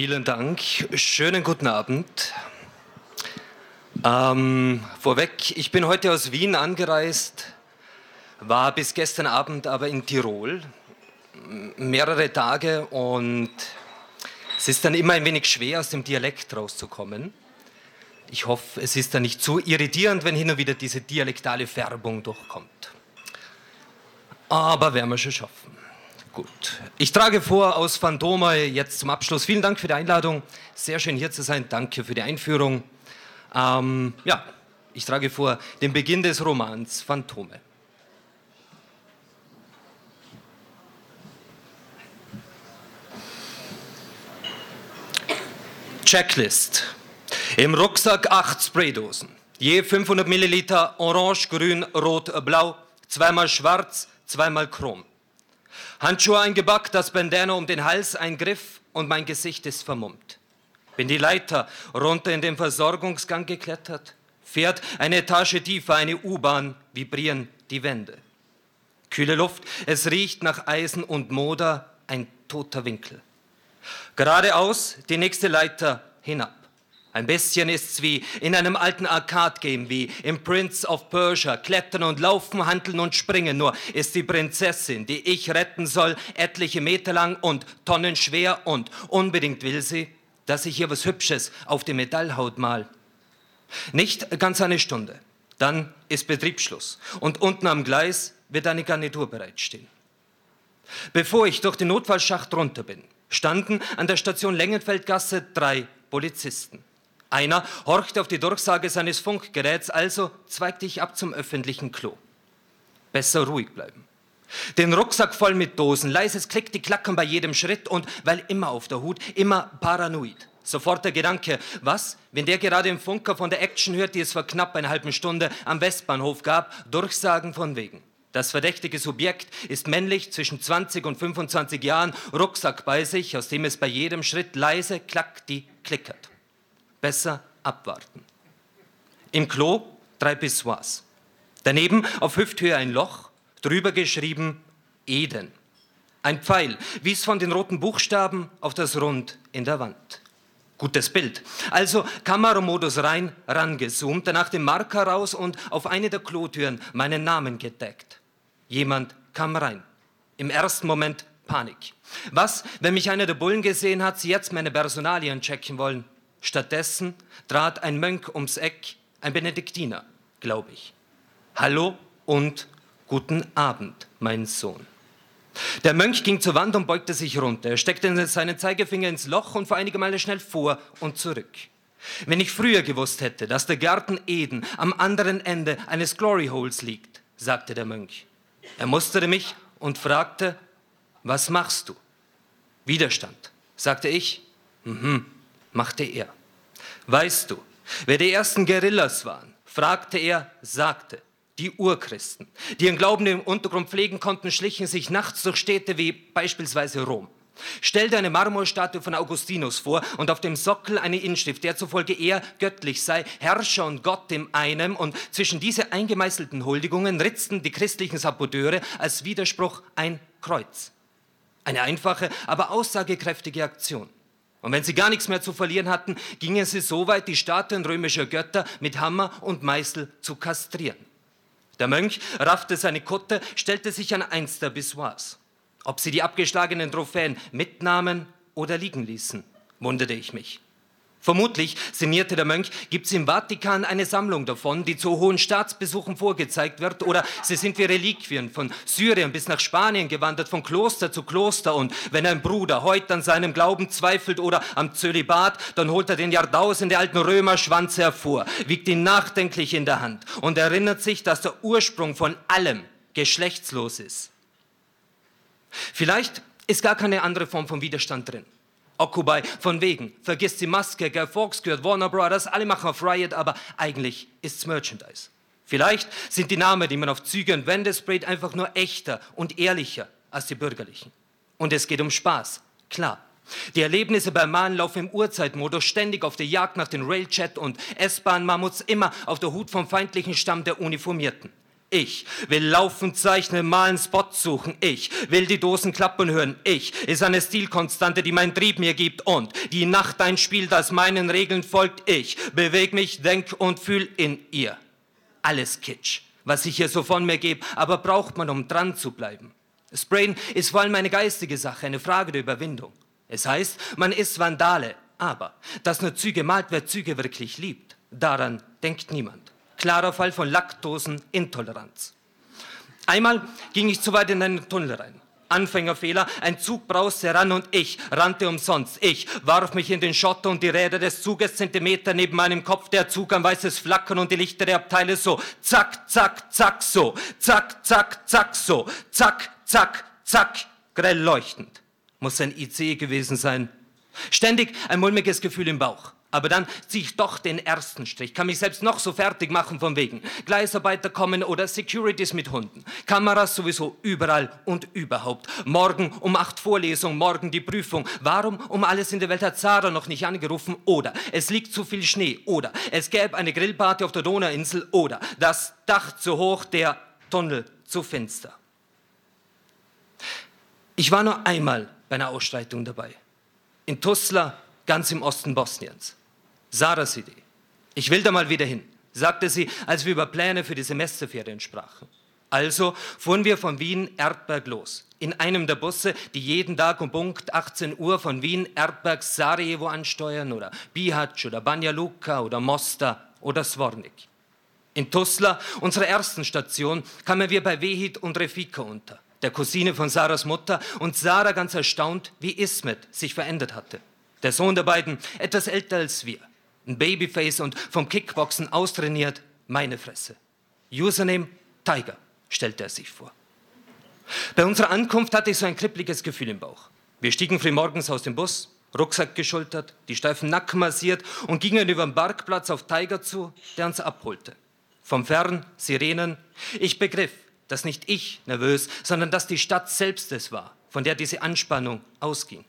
Vielen Dank. Schönen guten Abend. Ähm, vorweg, ich bin heute aus Wien angereist, war bis gestern Abend aber in Tirol, mehrere Tage und es ist dann immer ein wenig schwer, aus dem Dialekt rauszukommen. Ich hoffe, es ist dann nicht zu irritierend, wenn hin und wieder diese dialektale Färbung durchkommt. Aber werden wir schon schaffen. Gut. Ich trage vor aus Phantoma jetzt zum Abschluss. Vielen Dank für die Einladung. Sehr schön hier zu sein. Danke für die Einführung. Ähm, ja, ich trage vor den Beginn des Romans Phantome. Checklist. Im Rucksack acht Spraydosen. Je 500 Milliliter Orange, Grün, Rot, Blau. Zweimal Schwarz, zweimal Chrom. Handschuhe eingebackt, das Bandana um den Hals, ein Griff und mein Gesicht ist vermummt. Bin die Leiter runter in den Versorgungsgang geklettert, fährt eine Etage tiefer eine U-Bahn, vibrieren die Wände. Kühle Luft, es riecht nach Eisen und Moder, ein toter Winkel. Geradeaus die nächste Leiter hinab. Ein bisschen ist's wie in einem alten Arcade-Game, wie im Prince of Persia. Klettern und laufen, handeln und springen. Nur ist die Prinzessin, die ich retten soll, etliche Meter lang und tonnenschwer und unbedingt will sie, dass ich ihr was Hübsches auf die Metallhaut mal. Nicht ganz eine Stunde. Dann ist Betriebsschluss. Und unten am Gleis wird eine Garnitur bereitstehen. Bevor ich durch den Notfallschacht runter bin, standen an der Station Längenfeldgasse drei Polizisten. Einer horchte auf die Durchsage seines Funkgeräts, also zweigte ich ab zum öffentlichen Klo. Besser ruhig bleiben. Den Rucksack voll mit Dosen, leises Klick, die klackern bei jedem Schritt und weil immer auf der Hut, immer paranoid. Sofort der Gedanke, was, wenn der gerade im Funker von der Action hört, die es vor knapp einer halben Stunde am Westbahnhof gab, Durchsagen von wegen. Das verdächtige Subjekt ist männlich, zwischen 20 und 25 Jahren, Rucksack bei sich, aus dem es bei jedem Schritt leise klackt, die klickert besser abwarten. Im Klo drei Pissoirs. Daneben auf Hüfthöhe ein Loch, drüber geschrieben Eden. Ein Pfeil wies von den roten Buchstaben auf das Rund in der Wand. Gutes Bild. Also Kameramodus rein, rangezoomt, danach den Marker raus und auf eine der Klotüren meinen Namen gedeckt. Jemand kam rein. Im ersten Moment Panik. Was, wenn mich einer der Bullen gesehen hat, sie jetzt meine Personalien checken wollen? Stattdessen trat ein Mönch ums Eck, ein Benediktiner, glaube ich. Hallo und guten Abend, mein Sohn. Der Mönch ging zur Wand und beugte sich runter. Er steckte seinen Zeigefinger ins Loch und fuhr einige Male schnell vor und zurück. Wenn ich früher gewusst hätte, dass der Garten Eden am anderen Ende eines Glory Holes liegt, sagte der Mönch. Er musterte mich und fragte, was machst du? Widerstand, sagte ich. Mhm machte er. Weißt du, wer die ersten Guerillas waren? fragte er, sagte. Die Urchristen, die ihren Glauben im Untergrund pflegen konnten, schlichen sich nachts durch Städte wie beispielsweise Rom. Stell dir eine Marmorstatue von Augustinus vor und auf dem Sockel eine Inschrift, der zufolge er göttlich sei, Herrscher und Gott im einem und zwischen diese eingemeißelten Huldigungen ritzten die christlichen Saboteure als Widerspruch ein Kreuz. Eine einfache, aber aussagekräftige Aktion. Und wenn sie gar nichts mehr zu verlieren hatten, gingen sie so weit, die Statuen römischer Götter mit Hammer und Meißel zu kastrieren. Der Mönch raffte seine Kutte, stellte sich an eins der Bissoirs. Ob sie die abgeschlagenen Trophäen mitnahmen oder liegen ließen, wunderte ich mich. Vermutlich, sinnierte der Mönch, gibt es im Vatikan eine Sammlung davon, die zu hohen Staatsbesuchen vorgezeigt wird, oder sie sind wie Reliquien von Syrien bis nach Spanien gewandert, von Kloster zu Kloster. Und wenn ein Bruder heute an seinem Glauben zweifelt oder am Zölibat, dann holt er den Jahrtausende alten Römerschwanz hervor, wiegt ihn nachdenklich in der Hand und erinnert sich, dass der Ursprung von allem geschlechtslos ist. Vielleicht ist gar keine andere Form von Widerstand drin. Occupy, von wegen, vergiss die Maske, Guy Fawkes gehört Warner Brothers, alle machen auf Riot, aber eigentlich ist's Merchandise. Vielleicht sind die Namen, die man auf Züge und Wände sprayt, einfach nur echter und ehrlicher als die bürgerlichen. Und es geht um Spaß, klar. Die Erlebnisse beim Malen laufen im Urzeitmodus, ständig auf der Jagd nach den Railjet und S-Bahn-Mammuts, immer auf der Hut vom feindlichen Stamm der Uniformierten. Ich will laufen, zeichnen, malen, Spots suchen. Ich will die Dosen klappen hören. Ich ist eine Stilkonstante, die mein Trieb mir gibt und die Nacht ein Spiel, das meinen Regeln folgt. Ich beweg mich, denk und fühl in ihr. Alles Kitsch, was ich hier so von mir gebe, aber braucht man, um dran zu bleiben. Sprayen ist vor allem eine geistige Sache, eine Frage der Überwindung. Es heißt, man ist Vandale, aber dass nur Züge malt, wer Züge wirklich liebt, daran denkt niemand. Klarer Fall von Laktosenintoleranz. Einmal ging ich zu weit in einen Tunnel rein. Anfängerfehler, ein Zug brauste heran und ich rannte umsonst. Ich warf mich in den Schotter und die Räder des Zuges Zentimeter neben meinem Kopf, der Zug ein weißes Flackern und die Lichter der Abteile so. Zack, zack, zack, so. Zack, zack, zack, so. Zack, zack, zack, grell leuchtend. Muss ein IC gewesen sein. Ständig ein mulmiges Gefühl im Bauch. Aber dann ziehe ich doch den ersten Strich, kann mich selbst noch so fertig machen von wegen. Gleisarbeiter kommen oder Securities mit Hunden. Kameras sowieso überall und überhaupt. Morgen um acht Vorlesung, morgen die Prüfung. Warum um alles in der Welt hat Sarah noch nicht angerufen? Oder es liegt zu viel Schnee. Oder es gäbe eine Grillparty auf der Donauinsel. Oder das Dach zu hoch, der Tunnel zu finster. Ich war nur einmal bei einer Ausschreitung dabei. In Tuzla, ganz im Osten Bosniens. Sarahs Idee. Ich will da mal wieder hin, sagte sie, als wir über Pläne für die Semesterferien sprachen. Also fuhren wir von Wien Erdberg los, in einem der Busse, die jeden Tag um Punkt 18 Uhr von Wien Erdberg Sarajevo ansteuern oder Bihać oder Banja Luka oder Mostar oder Svornik. In Tuzla, unserer ersten Station, kamen wir bei Wehid und Refika unter, der Cousine von Sarahs Mutter, und Sarah ganz erstaunt, wie Ismet sich verändert hatte. Der Sohn der beiden, etwas älter als wir, ein Babyface und vom Kickboxen austrainiert, meine Fresse. Username Tiger, stellte er sich vor. Bei unserer Ankunft hatte ich so ein kribbliges Gefühl im Bauch. Wir stiegen früh morgens aus dem Bus, Rucksack geschultert, die steifen Nacken massiert und gingen über den Parkplatz auf Tiger zu, der uns abholte. Vom Fern Sirenen. Ich begriff, dass nicht ich nervös, sondern dass die Stadt selbst es war, von der diese Anspannung ausging.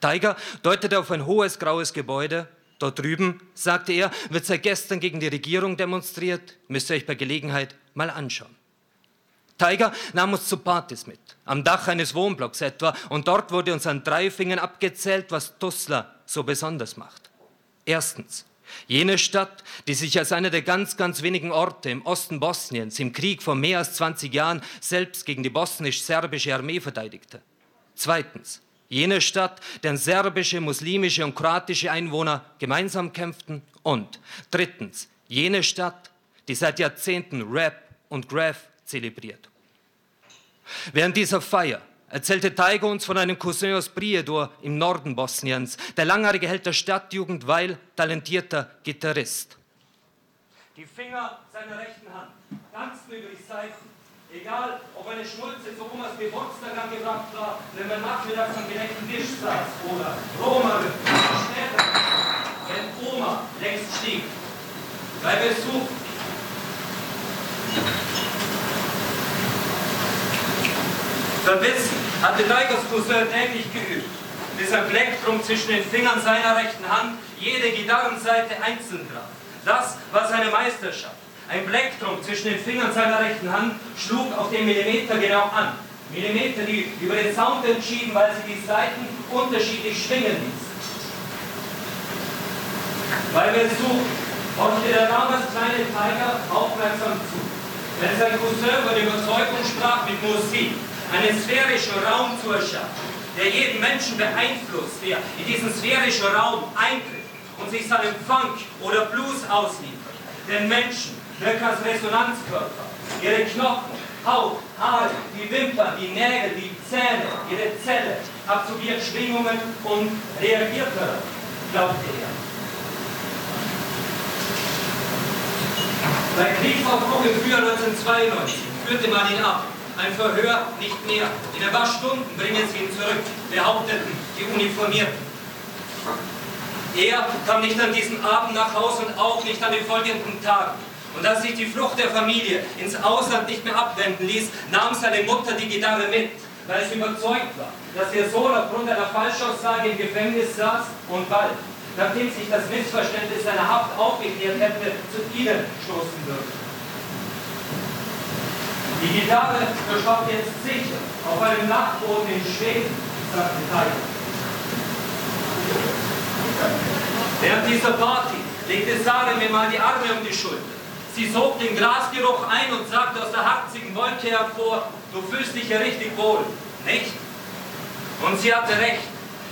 Tiger deutete auf ein hohes graues Gebäude, Dort drüben, sagte er, wird seit gestern gegen die Regierung demonstriert. Müsst ihr euch bei Gelegenheit mal anschauen. Tiger nahm uns zu Partys mit, am Dach eines Wohnblocks etwa, und dort wurde uns an drei Fingern abgezählt, was Tuzla so besonders macht. Erstens, jene Stadt, die sich als einer der ganz, ganz wenigen Orte im Osten Bosniens im Krieg vor mehr als 20 Jahren selbst gegen die bosnisch-serbische Armee verteidigte. Zweitens, Jene Stadt, deren serbische, muslimische und kroatische Einwohner gemeinsam kämpften. Und drittens, jene Stadt, die seit Jahrzehnten Rap und Graph zelebriert. Während dieser Feier erzählte Taigo uns von einem Cousin aus Prijedor im Norden Bosniens, der langjährige Held der Stadtjugend, weil talentierter Gitarrist. Die Finger seiner rechten Hand tanzten über Seiten Egal, ob eine Schnulze zu Omas Geburtstag angebracht war, wenn man nachmittags am gedeckten Tisch saß oder Roma später, wenn Oma längst stieg. Bei Besuch Verbissen hatte Tigers Cousin täglich geübt, bis ein Plektrum zwischen den Fingern seiner rechten Hand jede Gitarrenseite einzeln traf. Das war seine Meisterschaft. Ein Plektrum zwischen den Fingern seiner rechten Hand schlug auf den Millimeter genau an. Millimeter, die über den Sound entschieden, weil sie die Saiten unterschiedlich schwingen ließen. Weil wir suchen, horchte der damals kleine Tiger aufmerksam zu. Wenn sein Cousin über die Überzeugung sprach, mit Musik einen sphärischen Raum zu erschaffen, der jeden Menschen beeinflusst, der in diesen sphärischen Raum eintritt und sich seinem Funk oder Blues ausliefert, den Menschen als Resonanzkörper. Ihre Knochen, Haut, Haare, die Wimpern, die Nägel, die Zähne, ihre Zelle absorbiert Schwingungen und reagiert darauf, glaubte er. Bei Kriegsaufbruch im Frühjahr 1992 führte man ihn ab. Ein Verhör nicht mehr. In ein paar Stunden bringen sie ihn zurück, behaupteten die Uniformierten. Er kam nicht an diesem Abend nach Hause und auch nicht an den folgenden Tagen. Und als sich die Flucht der Familie ins Ausland nicht mehr abwenden ließ, nahm seine Mutter die Gitarre mit, weil sie überzeugt war, dass ihr Sohn aufgrund einer Falschaussage im Gefängnis saß und bald, nachdem sich das Missverständnis seiner Haft aufgeklärt hätte, zu ihnen stoßen würde. Die Gitarre verstaubt jetzt sicher auf einem Nachtboden in Schweden, sagte Tiger. Während dieser Party legte Sarah mir mal die Arme um die Schulter. Sie sog den Grasgeruch ein und sagte aus der harzigen Wolke hervor, du fühlst dich ja richtig wohl, nicht? Und sie hatte recht.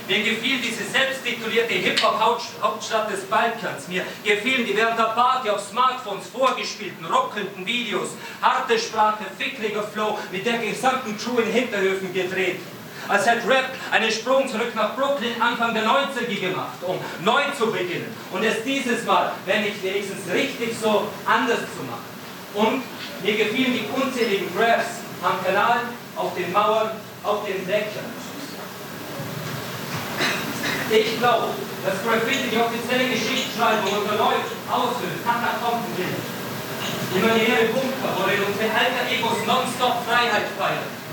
Mir gefiel diese selbsttitulierte Hip-Hop-Hauptstadt des Balkans. Mir gefielen die während der Party auf Smartphones vorgespielten, ruckelnden Videos, harte Sprache, fickriger Flow, mit der gesamten Crew in Hinterhöfen gedreht. Als hätte Rap einen Sprung zurück nach Brooklyn Anfang der 90er gemacht, um neu zu beginnen. Und es dieses Mal, wenn nicht wenigstens richtig so, anders zu machen. Und mir gefielen die unzähligen Raps am Kanal, auf den Mauern, auf den Dächern. Ich glaube, dass Graffiti die offizielle Geschichtsschreibung unter Leuten aushöhlt, Katakomben will. Imaginäre Bunker, worin unsere alter Egos nonstop Freiheit feiern.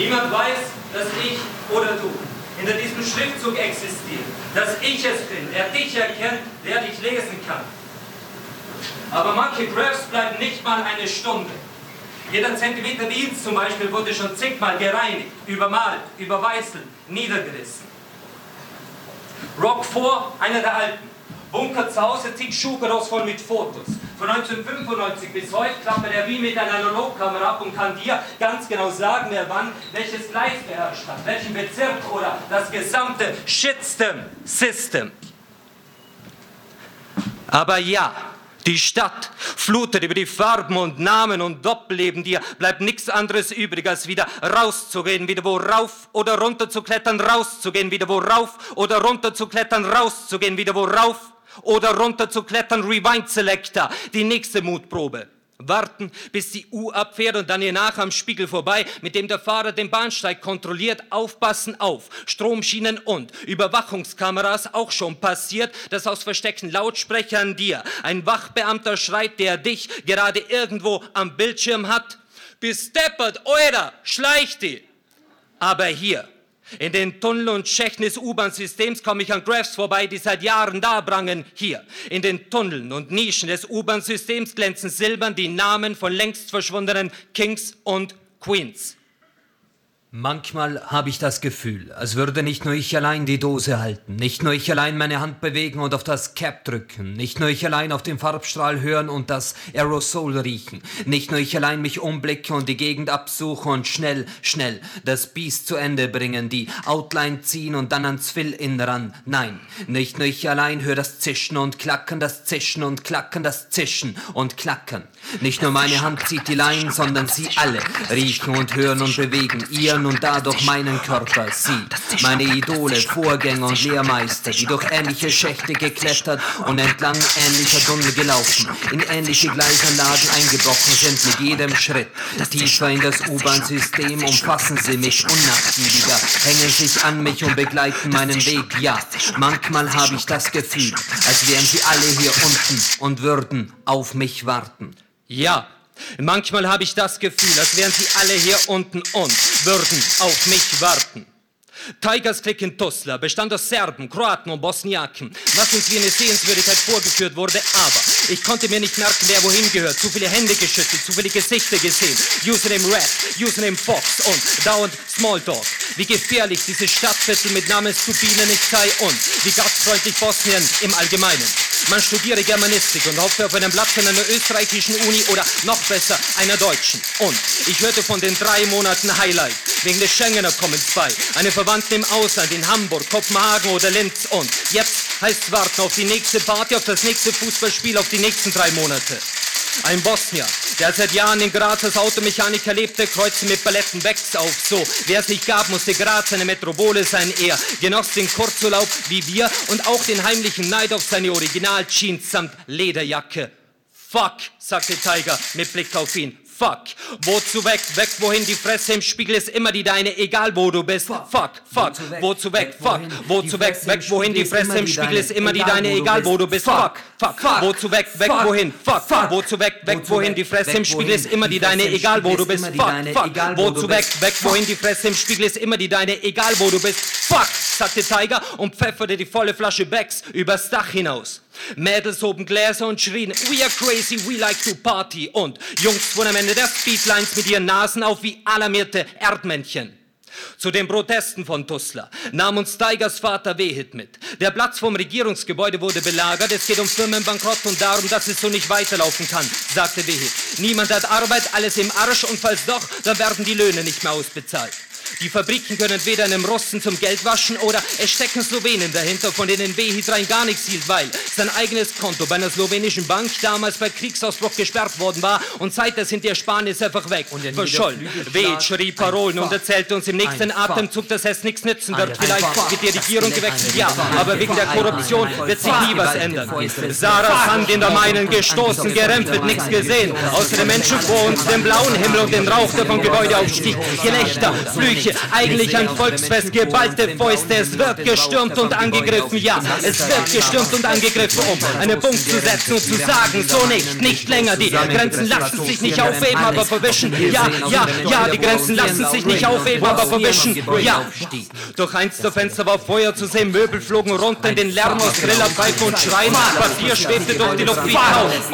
Niemand weiß, dass ich oder du hinter diesem Schriftzug existiert, dass ich es bin, der dich erkennt, der dich lesen kann. Aber manche Graphs bleiben nicht mal eine Stunde. Jeder Zentimeter Wiens zum Beispiel wurde schon zigmal gereinigt, übermalt, überweißelt, niedergerissen. Rock 4, einer der alten. Bunker zu Hause, zig Schuhgeross voll mit Fotos. Von 1995 bis heute klappert er wie mit einer Analogkamera ab und kann dir ganz genau sagen, wer wann welches Gleis beherrscht hat, welchen Bezirk oder das gesamte Shitstem-System. Aber ja, die Stadt flutet über die Farben und Namen und Doppelleben dir, bleibt nichts anderes übrig, als wieder rauszugehen, wieder wo rauf oder runter zu klettern, rauszugehen, wieder wo rauf oder runter zu klettern, rauszugehen, wieder wo rauf oder runter zu klettern, Rewind Selector, die nächste Mutprobe. Warten, bis die U abfährt und dann ihr nach am Spiegel vorbei, mit dem der Fahrer den Bahnsteig kontrolliert. Aufpassen auf. Stromschienen und Überwachungskameras auch schon passiert, dass aus versteckten Lautsprechern dir ein Wachbeamter schreit, der dich gerade irgendwo am Bildschirm hat. Besteppert, eurer, schleicht die. Aber hier, in den Tunnel und Schächten des U-Bahn-Systems komme ich an Graphs vorbei, die seit Jahren da prangen. Hier, in den Tunneln und Nischen des U-Bahn-Systems glänzen silbern die Namen von längst verschwundenen Kings und Queens. Manchmal habe ich das Gefühl, als würde nicht nur ich allein die Dose halten, nicht nur ich allein meine Hand bewegen und auf das Cap drücken, nicht nur ich allein auf den Farbstrahl hören und das Aerosol riechen, nicht nur ich allein mich umblicke und die Gegend absuche und schnell, schnell das Biest zu Ende bringen, die Outline ziehen und dann ans Fill-In ran. Nein, nicht nur ich allein höre das Zischen und Klacken, das Zischen und Klacken, das Zischen und Klacken. Nicht nur meine Hand zieht die Leinen, sondern sie alle riechen und hören und bewegen ihren und dadurch meinen Körper. Sie, meine Idole, Vorgänger und Lehrmeister, die durch ähnliche Schächte geklettert und entlang ähnlicher Tunnel gelaufen, in ähnliche Gleisanlagen eingebrochen sind mit jedem Schritt. Tiefer in das U-Bahn-System umfassen sie mich unnachgiebiger, hängen sich an mich und begleiten meinen Weg. Ja, manchmal habe ich das Gefühl, als wären sie alle hier unten und würden auf mich warten. Ja, manchmal habe ich das Gefühl, als wären sie alle hier unten und würden auf mich warten. Tigers Click in Tuzla bestand aus Serben, Kroaten und Bosniaken, was uns wie eine Sehenswürdigkeit vorgeführt wurde, aber ich konnte mir nicht merken, wer wohin gehört. Zu viele Hände geschüttelt, zu viele Gesichter gesehen. Username Red, Username Fox und dauernd Smalltalk. Wie gefährlich diese Stadtviertel mit Namen Stupine nicht sei und wie gastfreundlich Bosnien im Allgemeinen. Man studiere Germanistik und hoffte auf einen Platz in einer österreichischen Uni oder noch besser einer deutschen. Und ich hörte von den drei Monaten Highlight wegen des Schengener Kommens bei. Eine Verwandte im Ausland in Hamburg, Kopenhagen oder Linz. Und jetzt heißt warten auf die nächste Party, auf das nächste Fußballspiel, auf die nächsten drei Monate. Ein Bosnier, der seit Jahren in Graz als Automechaniker lebte, kreuzte mit Paletten Becks auf. So, wer es nicht gab, musste Graz eine Metropole sein. Er genoss den Kurzurlaub wie wir und auch den heimlichen Neid auf seine Original-Jeans samt Lederjacke. Fuck, sagte Tiger mit Blick auf ihn. Fuck. Wozu weg? Weg, wohin? Die Fresse im Spiegel ist immer die deine, egal wo du bist. Fuck, fuck. fuck. Wozu weg? Fuck. Wozu weg? Weg, wohin? Die Fresse im Spiegel ist immer die deine, egal wo du bist. Fuck, fuck. Wozu weg? Weg, wohin? Fuck. Wozu weg? Weg, wohin? Die Fresse im Spiegel ist immer die deine, egal wo du bist. Fuck, fuck. Wozu weg? Weg, wohin? Die Fresse im Spiegel ist immer die deine, egal wo du bist. Fuck, sagte Tiger und pfefferte die volle Flasche Becks übers Dach hinaus. Mädels hoben Gläser und schrien, we are crazy, we like to party. Und Jungs fuhren am Ende der Speedlines mit ihren Nasen auf wie alarmierte Erdmännchen. Zu den Protesten von Tussler nahm uns Steigers Vater Wehit mit. Der Platz vom Regierungsgebäude wurde belagert. Es geht um Firmenbankrott und darum, dass es so nicht weiterlaufen kann, sagte Wehit. Niemand hat Arbeit, alles im Arsch und falls doch, dann werden die Löhne nicht mehr ausbezahlt. Die Fabriken können weder einem Russen zum Geld waschen oder es stecken Slowenen dahinter, von denen Wehit rein gar nichts hielt, weil sein eigenes Konto bei einer slowenischen Bank damals bei Kriegsausbruch gesperrt worden war und seitdem sind die Ersparnisse einfach weg. Und verschollen. Wehit schrie Parolen und erzählte uns im nächsten Atemzug, dass es nichts nützen wird. Vielleicht wird die Regierung gewechselt, ja, aber wegen der Korruption wird sich nie was ändern. Sarahs Hand in der meinen gestoßen, gerempelt, nichts gesehen. Außer den Menschen vor uns, den blauen Himmel und den Rauch, der vom Gebäude aufstieg. Gelächter, Flüche, Eigentlich ein Volksfest, geballte Fäuste. Es wird gestürmt und angegriffen, ja, es wird gestürmt und angegriffen, um einen Punkt zu setzen und zu sagen, so nicht, nicht länger. Die Grenzen lassen sich nicht aufheben, aber verwischen. Ja, ja, ja, die Grenzen lassen sich nicht aufheben, aber verwischen. Ja. Durch eins der Fenster war Feuer zu sehen, Möbel flogen runter in den Lärm aus Grillerpfeifen und Schreien. Papier schwebte durch die Luft wie.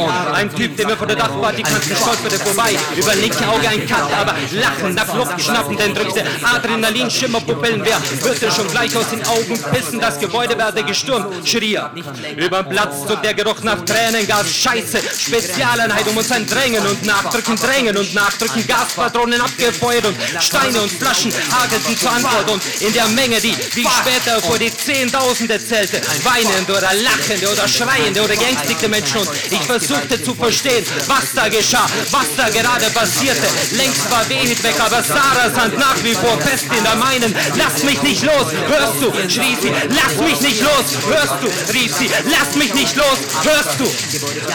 Und ein Typ, der mir vor der Dachparty kannte, stolperte vorbei. Über linke Auge ein Cut, aber Lachen nach Luft schnappen, denn drückte Adrenalin, Schimmerpupillen, wer wird dir schon gleich aus den Augen pissen? Das Gebäude werde gestürmt, schrie er. Über den Platz zog der Geruch nach Tränengas, Scheiße, Spezialeinheit um uns ein Drängen und Nachdrücken, Drängen und Nachdrücken, Gaspatronen abgefeuert und Steine und Flaschen hagelten zur Antwort und in der Menge, die wie später vor die Zehntausende zählte, weinende oder lachende oder schreiende oder geängstigte Menschen und ich versuchte zu verstehen, was da geschah, was da gerade passierte. Längst war Wehit weg, aber Sarahs Hand nach wie vor fest in der meinen. Lass mich nicht los, hörst du? schrie sie. Lass mich nicht los, hörst du? rief sie. Lass mich nicht los, hörst du?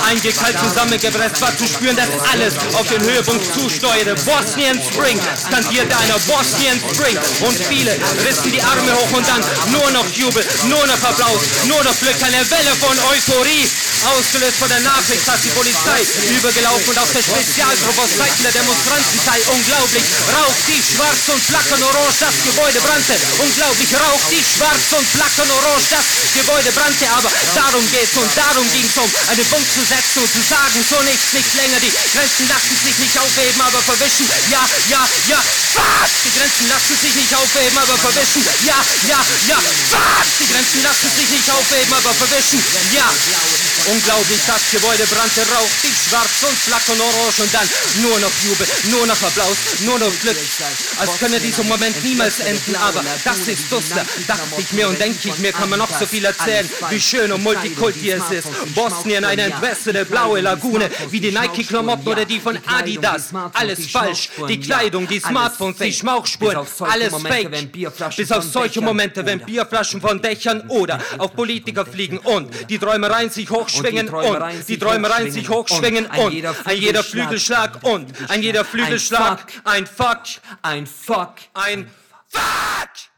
Eingekalt zusammengepresst war zu spüren, dass alles auf den Höhepunkt zusteuerte. Bosnian Spring, skandierte einer Bosnian Spring. Und viele rissen die Arme hoch und dann nur noch Jubel, nur noch Applaus, nur noch Glück, eine Welle von Euphorie. Ausgelöst von der Nachricht, dass die Polizei übergelaufen und auf der Spezialtrupp aus Seiten der Demonstranten sei. Unglaublich, Rauch, tief schwarz und flackern orange, das Gebäude brannte. Unglaublich, Rauch, tief schwarz und flackern orange, das Gebäude brannte. Aber darum geht's und darum ging's um einen Punkt zu setzen und zu sagen, so nichts, nicht länger. Die Grenzen lassen sich nicht aufheben, aber verwischen. Ja, ja, ja, fuck! Die Grenzen lassen sich nicht aufheben, aber verwischen. Ja, ja, ja, fuck! Die Grenzen lassen sich nicht aufheben, aber verwischen. Ja. Unglaublich, das Gebäude brannte, Rauch, dick schwarz und flackern orange und dann nur noch Jubel, nur noch Applaus, nur noch Glück. Als könne dieser Moment niemals enden, aber das ist Duster, dachte ich mir und denke ich mir, kann man noch so viel erzählen, wie schön und multikulti es ist. Bosnien, eine entwässerte blaue Lagune, wie die Nike-Klamotten oder die von Adidas. Alles falsch, die Kleidung, die Smartphones, die Schmauchspuren, alles fake. Bis auf solche Momente, wenn Bierflaschen von Dächern oder auf Politiker fliegen und die Träumereien sich hochschwingen hochschwingen und die Träumereien sich hochschwingen und ein jeder Flügelschlag und ein jeder Flügelschlag ein Fuck, ein Fuck, ein Fuck.